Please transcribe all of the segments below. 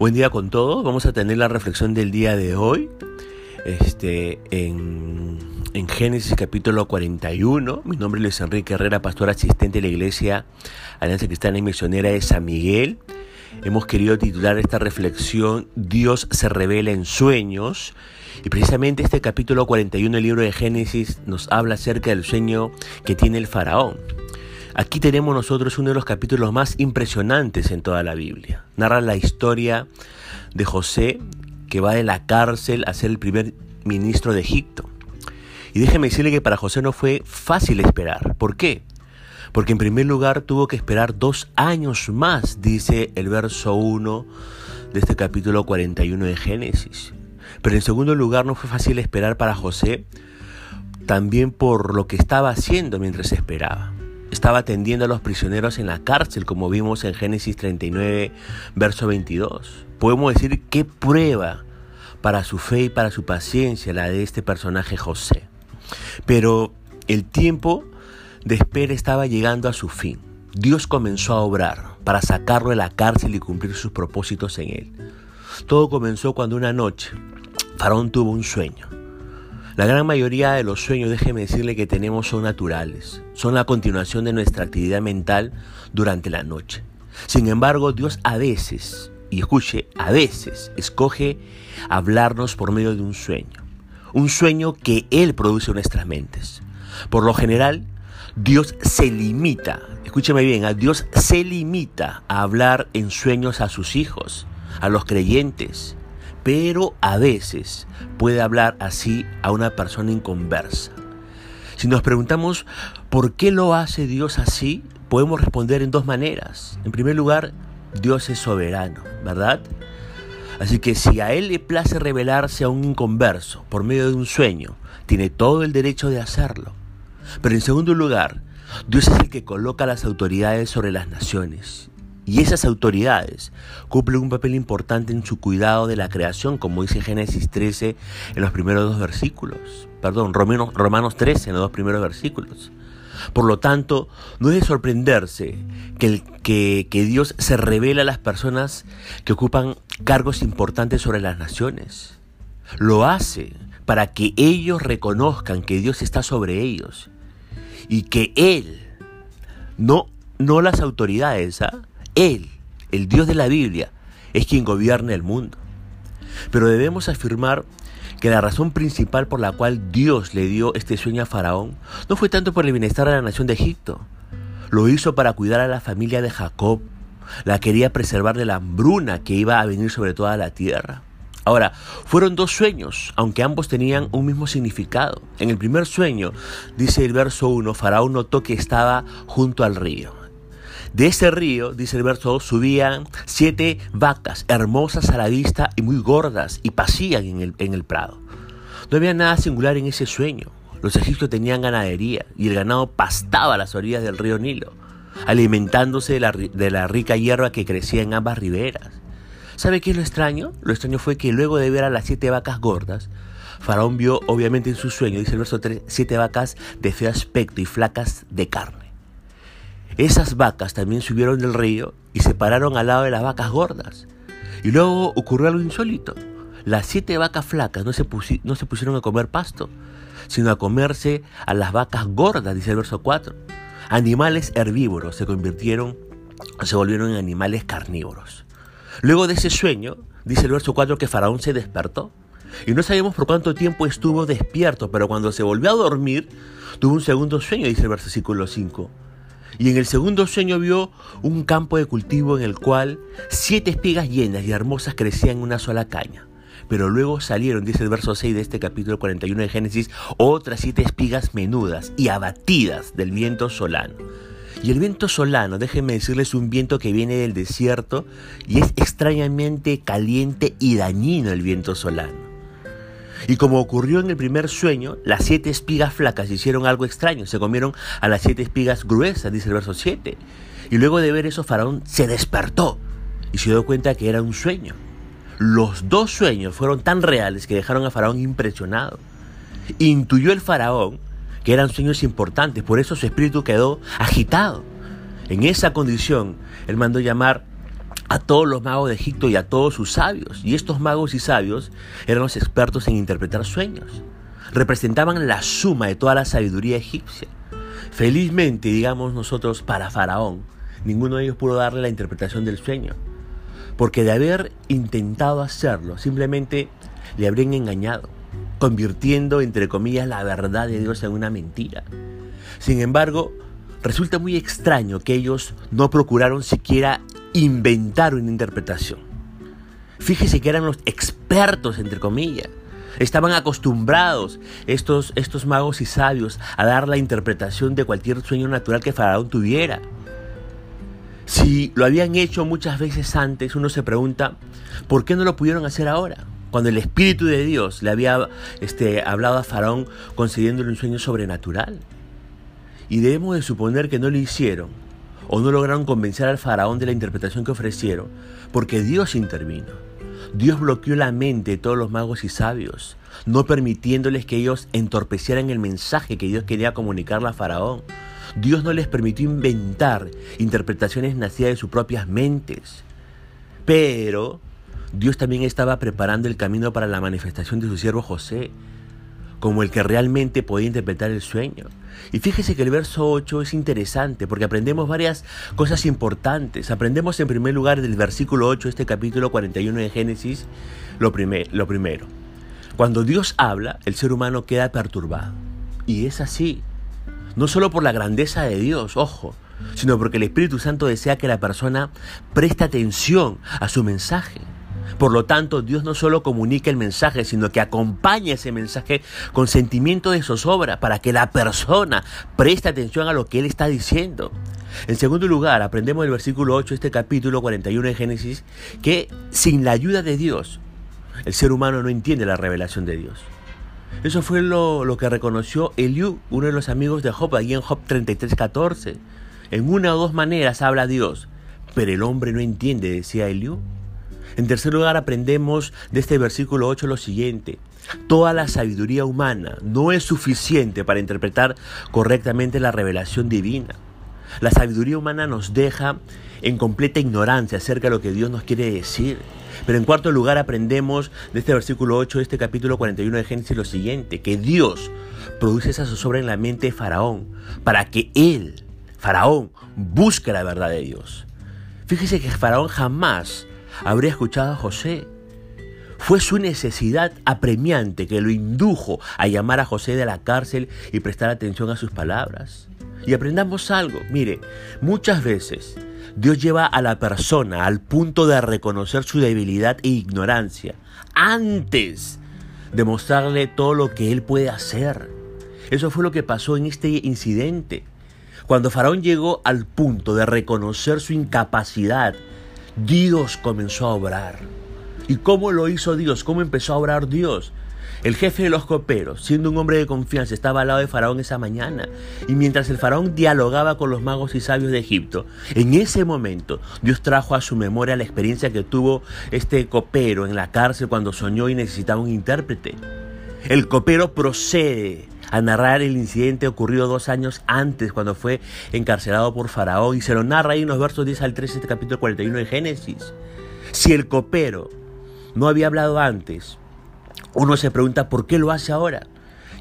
Buen día con todos. Vamos a tener la reflexión del día de hoy. Este, en, en, Génesis capítulo 41. Mi nombre es Luis Enrique Herrera, pastor asistente de la iglesia Alianza Cristiana y Misionera de San Miguel. Hemos querido titular esta reflexión Dios se revela en sueños. Y precisamente este capítulo 41 del libro de Génesis nos habla acerca del sueño que tiene el faraón. Aquí tenemos nosotros uno de los capítulos más impresionantes en toda la Biblia. Narra la historia de José que va de la cárcel a ser el primer ministro de Egipto. Y déjeme decirle que para José no fue fácil esperar. ¿Por qué? Porque en primer lugar tuvo que esperar dos años más, dice el verso 1 de este capítulo 41 de Génesis. Pero en segundo lugar no fue fácil esperar para José, también por lo que estaba haciendo mientras esperaba estaba atendiendo a los prisioneros en la cárcel, como vimos en Génesis 39, verso 22. Podemos decir qué prueba para su fe y para su paciencia la de este personaje José. Pero el tiempo de espera estaba llegando a su fin. Dios comenzó a obrar para sacarlo de la cárcel y cumplir sus propósitos en él. Todo comenzó cuando una noche Faraón tuvo un sueño. La gran mayoría de los sueños, déjeme decirle que tenemos son naturales, son la continuación de nuestra actividad mental durante la noche. Sin embargo, Dios a veces, y escuche, a veces escoge hablarnos por medio de un sueño, un sueño que Él produce en nuestras mentes. Por lo general, Dios se limita, escúcheme bien, a Dios se limita a hablar en sueños a sus hijos, a los creyentes, pero a veces puede hablar así a una persona inconversa. Si nos preguntamos por qué lo hace Dios así, podemos responder en dos maneras. En primer lugar, Dios es soberano, ¿verdad? Así que si a Él le place revelarse a un inconverso por medio de un sueño, tiene todo el derecho de hacerlo. Pero en segundo lugar, Dios es el que coloca las autoridades sobre las naciones y esas autoridades cumplen un papel importante en su cuidado de la creación, como dice Génesis 13 en los primeros dos versículos. Perdón, Romanos, Romanos 13 en los dos primeros versículos. Por lo tanto, no es de sorprenderse que, el, que Dios se revela a las personas que ocupan cargos importantes sobre las naciones. Lo hace para que ellos reconozcan que Dios está sobre ellos y que Él, no, no las autoridades, ¿ah? Él, el Dios de la Biblia, es quien gobierna el mundo. Pero debemos afirmar que la razón principal por la cual Dios le dio este sueño a Faraón no fue tanto por el bienestar de la nación de Egipto. Lo hizo para cuidar a la familia de Jacob. La quería preservar de la hambruna que iba a venir sobre toda la tierra. Ahora, fueron dos sueños, aunque ambos tenían un mismo significado. En el primer sueño, dice el verso 1, Faraón notó que estaba junto al río. De ese río, dice el verso 2, subían siete vacas hermosas a la vista y muy gordas y pasían en el, en el prado. No había nada singular en ese sueño. Los egipcios tenían ganadería y el ganado pastaba a las orillas del río Nilo, alimentándose de la, de la rica hierba que crecía en ambas riberas. ¿Sabe qué es lo extraño? Lo extraño fue que luego de ver a las siete vacas gordas, Faraón vio obviamente en su sueño, dice el verso 3, siete vacas de feo aspecto y flacas de carne. Esas vacas también subieron del río y se pararon al lado de las vacas gordas. Y luego ocurrió algo insólito. Las siete vacas flacas no se, pusieron a comer pasto, sino a comerse a las vacas gordas, dice el verso 4. Animales herbívoros se convirtieron, se volvieron en animales carnívoros. Luego de ese sueño, dice el verso 4 que Faraón se despertó. Y no sabemos por cuánto tiempo estuvo despierto, pero cuando se volvió a dormir, tuvo un segundo sueño, dice el versículo 5. Y en el segundo sueño vio un campo de cultivo en el cual siete espigas llenas y hermosas crecían en una sola caña. Pero luego salieron, dice el verso 6 de este capítulo 41 de Génesis, otras siete espigas menudas y abatidas del viento solano. Y el viento solano, déjenme decirles, un viento que viene del desierto y es extrañamente caliente y dañino el viento solano. Y como ocurrió en el primer sueño, las siete espigas flacas hicieron algo extraño, se comieron a las siete espigas gruesas, dice el verso 7. Y luego de ver eso, Faraón se despertó y se dio cuenta que era un sueño. Los dos sueños fueron tan reales que dejaron a Faraón impresionado. Intuyó el Faraón que eran sueños importantes, por eso su espíritu quedó agitado. En esa condición, él mandó llamar a todos los magos de Egipto y a todos sus sabios. Y estos magos y sabios eran los expertos en interpretar sueños. Representaban la suma de toda la sabiduría egipcia. Felizmente, digamos nosotros, para Faraón, ninguno de ellos pudo darle la interpretación del sueño. Porque de haber intentado hacerlo, simplemente le habrían engañado, convirtiendo, entre comillas, la verdad de Dios en una mentira. Sin embargo, resulta muy extraño que ellos no procuraron siquiera inventar una interpretación. Fíjese que eran los expertos, entre comillas. Estaban acostumbrados estos, estos magos y sabios a dar la interpretación de cualquier sueño natural que Faraón tuviera. Si lo habían hecho muchas veces antes, uno se pregunta, ¿por qué no lo pudieron hacer ahora? Cuando el Espíritu de Dios le había este, hablado a Faraón concediéndole un sueño sobrenatural. Y debemos de suponer que no lo hicieron o no lograron convencer al faraón de la interpretación que ofrecieron, porque Dios intervino. Dios bloqueó la mente de todos los magos y sabios, no permitiéndoles que ellos entorpecieran el mensaje que Dios quería comunicarle a Faraón. Dios no les permitió inventar interpretaciones nacidas de sus propias mentes. Pero Dios también estaba preparando el camino para la manifestación de su siervo José, como el que realmente podía interpretar el sueño. Y fíjese que el verso 8 es interesante porque aprendemos varias cosas importantes. Aprendemos en primer lugar del versículo 8 este capítulo 41 de Génesis lo, lo primero. Cuando Dios habla, el ser humano queda perturbado. Y es así. No solo por la grandeza de Dios, ojo, sino porque el Espíritu Santo desea que la persona preste atención a su mensaje. Por lo tanto, Dios no solo comunica el mensaje, sino que acompaña ese mensaje con sentimiento de zozobra para que la persona preste atención a lo que Él está diciendo. En segundo lugar, aprendemos del versículo 8 de este capítulo 41 de Génesis que sin la ayuda de Dios, el ser humano no entiende la revelación de Dios. Eso fue lo, que reconoció Eliú, uno de los amigos de Job, allí en Job 33.14. En una o dos maneras habla Dios, pero el hombre no entiende, decía Eliú. En tercer lugar, aprendemos de este versículo 8 lo siguiente. Toda la sabiduría humana no es suficiente para interpretar correctamente la revelación divina. La sabiduría humana nos deja en completa ignorancia acerca de lo que Dios nos quiere decir. Pero en cuarto lugar aprendemos de este versículo 8 de este capítulo 41 de Génesis lo siguiente, que Dios produce esa zozobra en la mente de Faraón para que él, Faraón, busque la verdad de Dios. Fíjese que Faraón jamás habría escuchado a José. Fue su necesidad apremiante que lo indujo a llamar a José de la cárcel y prestar atención a sus palabras. Y aprendamos algo, mire, muchas veces Dios lleva a la persona al punto de reconocer su debilidad e ignorancia antes de mostrarle todo lo que él puede hacer. Eso fue lo que pasó en este incidente. Cuando Faraón llegó al punto de reconocer su incapacidad Dios comenzó a obrar. ¿Y cómo lo hizo Dios? ¿Cómo empezó a obrar Dios? El jefe de los coperos, siendo un hombre de confianza, estaba al lado de Faraón esa mañana. Y mientras el Faraón dialogaba con los magos y sabios de Egipto, en ese momento Dios trajo a su memoria la experiencia que tuvo este copero en la cárcel cuando soñó y necesitaba un intérprete. El copero procede a narrar el incidente ocurrido dos años antes, cuando fue encarcelado por Faraón, y se lo narra ahí en los versos 10 al 13 este capítulo 41 de Génesis. Si el copero no había hablado antes, uno se pregunta por qué lo hace ahora.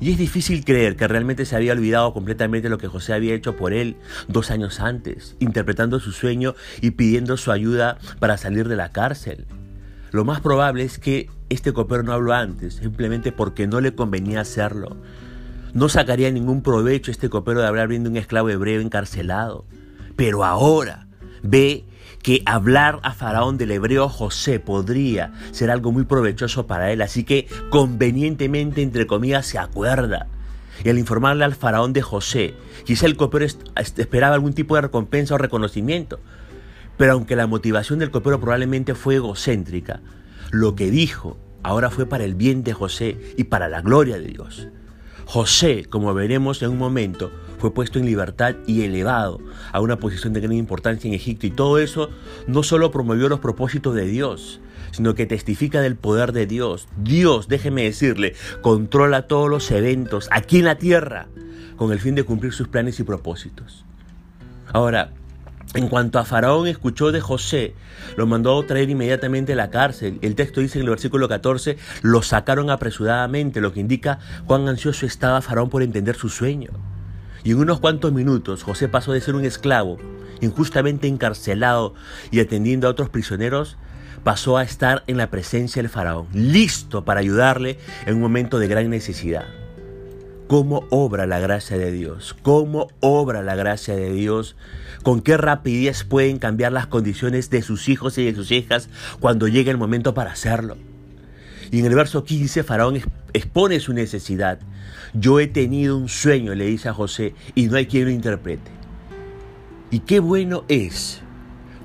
Y es difícil creer que realmente se había olvidado completamente lo que José había hecho por él dos años antes, interpretando su sueño y pidiendo su ayuda para salir de la cárcel. Lo más probable es que este copero no habló antes, simplemente porque no le convenía hacerlo. No sacaría ningún provecho este copero de hablar viendo un esclavo hebreo encarcelado. Pero ahora ve que hablar a Faraón del hebreo José podría ser algo muy provechoso para él, así que convenientemente, entre comillas, se acuerda. Y al informarle al faraón de José, quizá el copero esperaba algún tipo de recompensa o reconocimiento. Pero aunque la motivación del copero probablemente fue egocéntrica, lo que dijo ahora fue para el bien de José y para la gloria de Dios. José, como veremos en un momento, fue puesto en libertad y elevado a una posición de gran importancia en Egipto. Y todo eso no solo promovió los propósitos de Dios, sino que testifica del poder de Dios. Dios, déjeme decirle, controla todos los eventos aquí en la tierra con el fin de cumplir sus planes y propósitos. Ahora, En cuanto a Faraón escuchó de José, lo mandó a traer inmediatamente a la cárcel. El texto dice en el versículo 14, lo sacaron apresuradamente, lo que indica cuán ansioso estaba Faraón por entender su sueño. Y en unos cuantos minutos José pasó de ser un esclavo, injustamente encarcelado y atendiendo a otros prisioneros, pasó a estar en la presencia del faraón, listo para ayudarle en un momento de gran necesidad cómo obra la gracia de Dios, cómo obra la gracia de Dios, con qué rapidez pueden cambiar las condiciones de sus hijos y de sus hijas cuando llegue el momento para hacerlo. Y en el verso 15 Faraón expone su necesidad. Yo he tenido un sueño, le dice a José, y no hay quien lo interprete. Y qué bueno es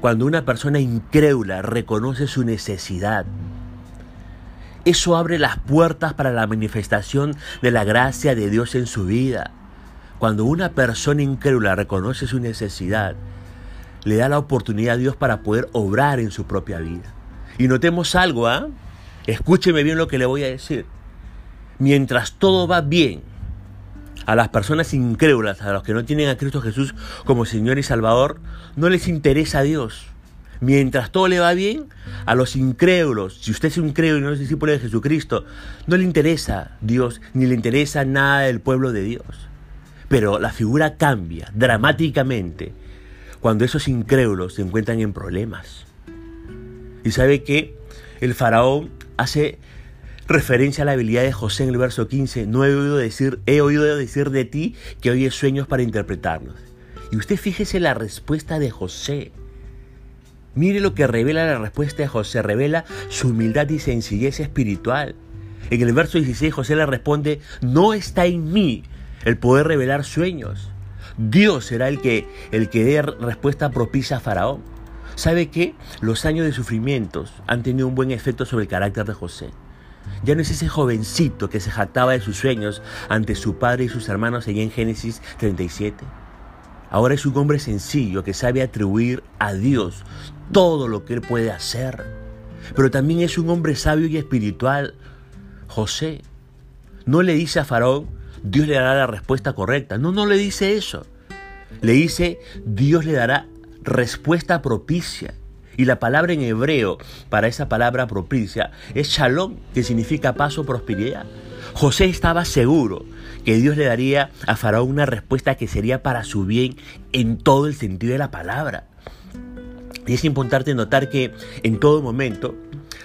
cuando una persona incrédula reconoce su necesidad eso abre las puertas para la manifestación de la gracia de Dios en su vida. Cuando una persona incrédula reconoce su necesidad, le da la oportunidad a Dios para poder obrar en su propia vida. Y notemos algo, ¿ah? Escúcheme bien lo que le voy a decir. Mientras todo va bien, a las personas incrédulas, a los que no tienen a Cristo Jesús como Señor y Salvador, no les interesa a Dios. Mientras todo le va bien, a los incrédulos, si usted es un incrédulo y no es discípulo de Jesucristo, no le interesa Dios, ni le interesa nada del pueblo de Dios. Pero la figura cambia dramáticamente cuando esos incrédulos se encuentran en problemas. Y sabe que el faraón hace referencia a la habilidad de José en el verso 15. No he oído decir, he oído decir de ti que oyes sueños para interpretarlos. Y usted fíjese la respuesta de José. Mire lo que revela la respuesta de José, revela su humildad y sencillez espiritual. En el verso 16 José le responde, no está en mí el poder revelar sueños. Dios será el que, el que dé respuesta propicia a Faraón. ¿Sabe qué? Los años de sufrimientos han tenido un buen efecto sobre el carácter de José. Ya no es ese jovencito que se jactaba de sus sueños ante su padre y sus hermanos allí en Génesis 37. Ahora es un hombre sencillo que sabe atribuir a Dios todo lo que él puede hacer. Pero también es un hombre sabio y espiritual. José no le dice a Faraón, Dios le dará la respuesta correcta. No, no le dice eso. Le dice, Dios le dará respuesta propicia. Y la palabra en hebreo para esa palabra propicia es shalom, que significa paz o prosperidad. José estaba seguro que Dios le daría a Faraón una respuesta que sería para su bien en todo el sentido de la palabra. Y es importante notar que en todo momento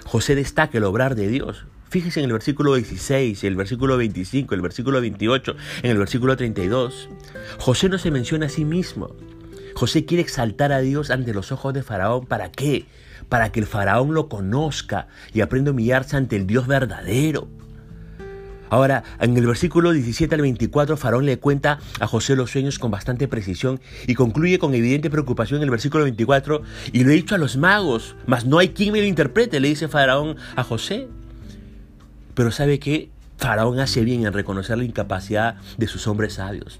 José destaca el obrar de Dios. Fíjese en el versículo 16, el versículo 25, el versículo 28, en el versículo 32. José no se menciona a sí mismo. José quiere exaltar a Dios ante los ojos de Faraón. ¿Para qué? Para que el Faraón lo conozca y aprenda a humillarse ante el Dios verdadero. Ahora, en el versículo 17 al 24, Faraón le cuenta a José los sueños con bastante precisión y concluye con evidente preocupación en el versículo 24, y lo he dicho a los magos, mas no hay quien me lo interprete, le dice Faraón a José. Pero sabe que Faraón hace bien en reconocer la incapacidad de sus hombres sabios.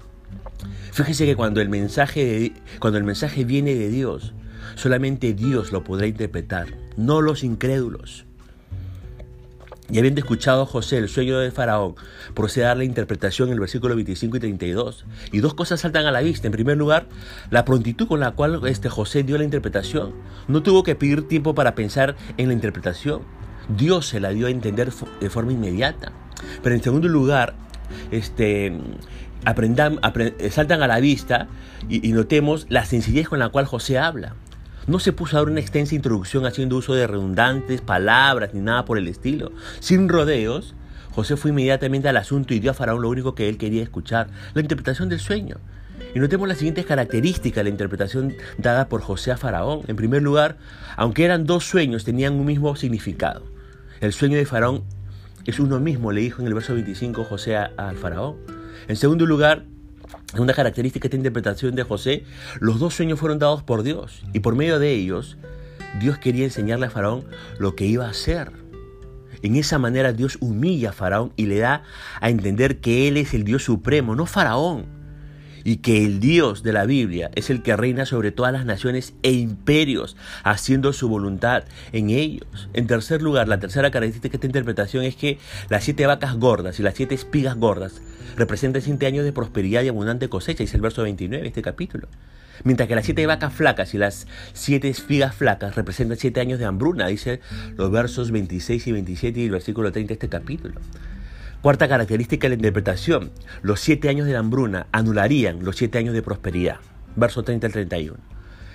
Fíjese que cuando el mensaje, cuando el mensaje viene de Dios, solamente Dios lo podrá interpretar, no los incrédulos. Y habiendo escuchado José el sueño de Faraón, procede a dar la interpretación en el versículo 25 y 32. Y dos cosas saltan a la vista. En primer lugar, la prontitud con la cual este José dio la interpretación. No tuvo que pedir tiempo para pensar en la interpretación. Dios se la dio a entender de forma inmediata. Pero en segundo lugar, este, aprendan, saltan a la vista y, y notemos la sencillez con la cual José habla. No se puso a dar una extensa introducción haciendo uso de redundantes palabras ni nada por el estilo. Sin rodeos, José fue inmediatamente al asunto y dio a Faraón lo único que él quería escuchar, la interpretación del sueño. Y notemos las siguientes características de la interpretación dada por José a Faraón. En primer lugar, aunque eran dos sueños, tenían un mismo significado. El sueño de Faraón es uno mismo, le dijo en el verso 25 José al Faraón. En segundo lugar, una característica de esta interpretación de José, los dos sueños fueron dados por Dios y por medio de ellos Dios quería enseñarle a Faraón lo que iba a hacer. En esa manera Dios humilla a Faraón y le da a entender que Él es el Dios supremo, no Faraón. Y que el Dios de la Biblia es el que reina sobre todas las naciones e imperios, haciendo su voluntad en ellos. En tercer lugar, la tercera característica de esta interpretación es que las siete vacas gordas y las siete espigas gordas representan siete años de prosperidad y abundante cosecha, dice el verso 29 de este capítulo. Mientras que las siete vacas flacas y las siete espigas flacas representan siete años de hambruna, dice los versos 26 y 27 y el versículo 30 de este capítulo. Cuarta característica de la interpretación. Los siete años de la hambruna anularían los siete años de prosperidad. Verso 30 al 31.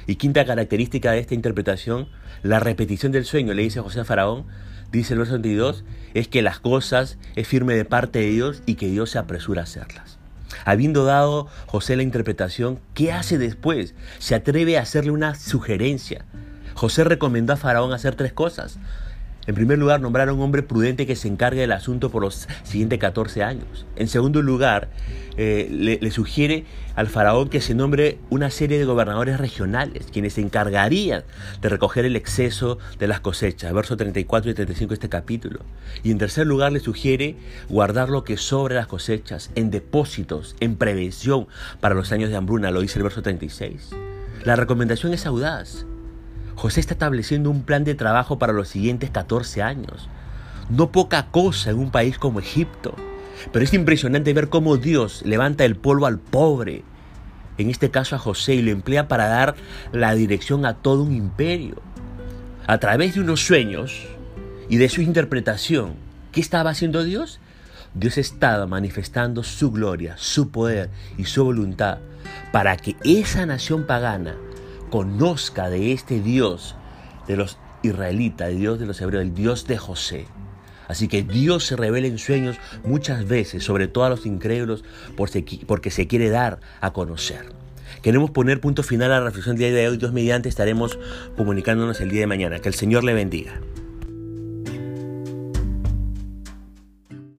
Y quinta característica de esta interpretación, la repetición del sueño, le dice José a Faraón, dice el verso 32, es que las cosas es firme de parte de Dios y que Dios se apresura a hacerlas. Habiendo dado José la interpretación, ¿qué hace después? Se atreve a hacerle una sugerencia. José recomendó a Faraón hacer tres cosas. En primer lugar, nombrar a un hombre prudente que se encargue del asunto por los siguientes 14 años. En segundo lugar, eh, le, sugiere al faraón que se nombre una serie de gobernadores regionales, quienes se encargarían de recoger el exceso de las cosechas, versos 34 y 35 de este capítulo. Y en tercer lugar, le sugiere guardar lo que sobre las cosechas en depósitos, en prevención para los años de hambruna, lo dice el verso 36. La recomendación es audaz José está estableciendo un plan de trabajo para los siguientes 14 años. No poca cosa en un país como Egipto. Pero es impresionante ver cómo Dios levanta el polvo al pobre, en este caso a José, y lo emplea para dar la dirección a todo un imperio. A través de unos sueños y de su interpretación, ¿qué estaba haciendo Dios? Dios estaba manifestando su gloria, su poder y su voluntad para que esa nación pagana conozca de este Dios de los israelitas, el Dios de los hebreos, el Dios de José. Así que Dios se revela en sueños muchas veces, sobre todo a los incrédulos, porque se quiere dar a conocer. Queremos poner punto final a la reflexión del día de hoy. Dios mediante estaremos comunicándonos el día de mañana. Que el Señor le bendiga.